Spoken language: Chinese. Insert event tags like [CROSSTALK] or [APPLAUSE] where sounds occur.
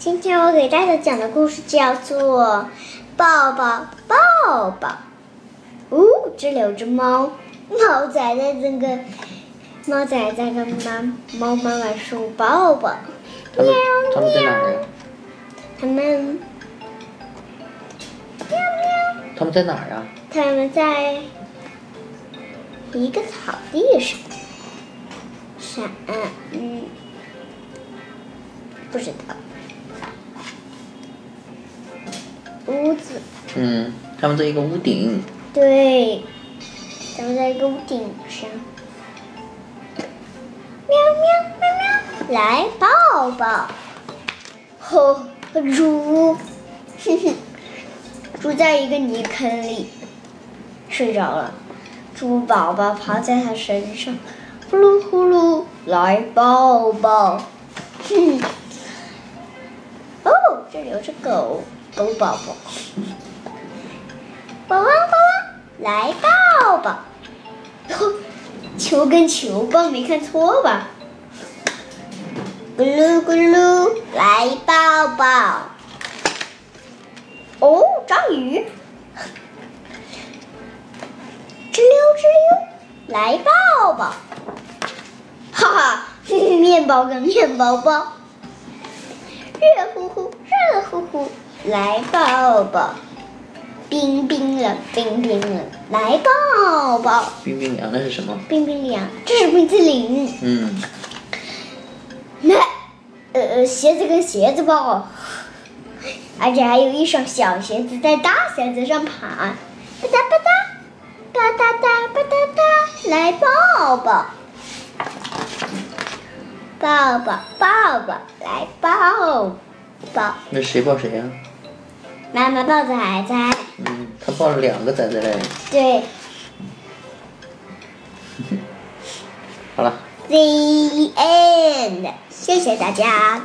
今天我给大家讲的故事叫做《抱抱抱抱》。哦，这里有只猫，猫仔在这个，猫仔在跟妈猫妈妈说抱抱。他们他们？他们，喵喵，他们在哪儿呀？他们在一个草地上。啥？嗯，不知道。屋子，嗯，他们在一个屋顶。对，他们在一个屋顶上。喵喵喵喵，来抱抱。吼，猪，哼哼，猪在一个泥坑里睡着了，猪宝宝爬在它身上，呼噜呼噜，来抱抱。哼，有只狗，狗宝宝。宝宝宝宝，来抱抱。[LAUGHS] 球跟球棒没看错吧？咕噜咕噜，来抱抱。哦，章鱼。吱溜吱溜，来抱抱。哈哈，面包跟面包包。热乎乎，热乎乎，来抱抱。冰冰冷，冰冰冷，来抱抱。冰冰凉，那是什么？冰冰凉，这是冰淇淋。嗯，那，呃，鞋子跟鞋子抱，而且还有一双小鞋子在大鞋子上爬，吧嗒吧嗒，吧嗒嗒吧嗒嗒，来抱抱，抱抱抱抱，来抱抱。那谁抱谁呀？妈妈抱着仔仔，嗯，他抱了两个仔仔嘞。对 [LAUGHS] 好了。，The end，谢谢大家。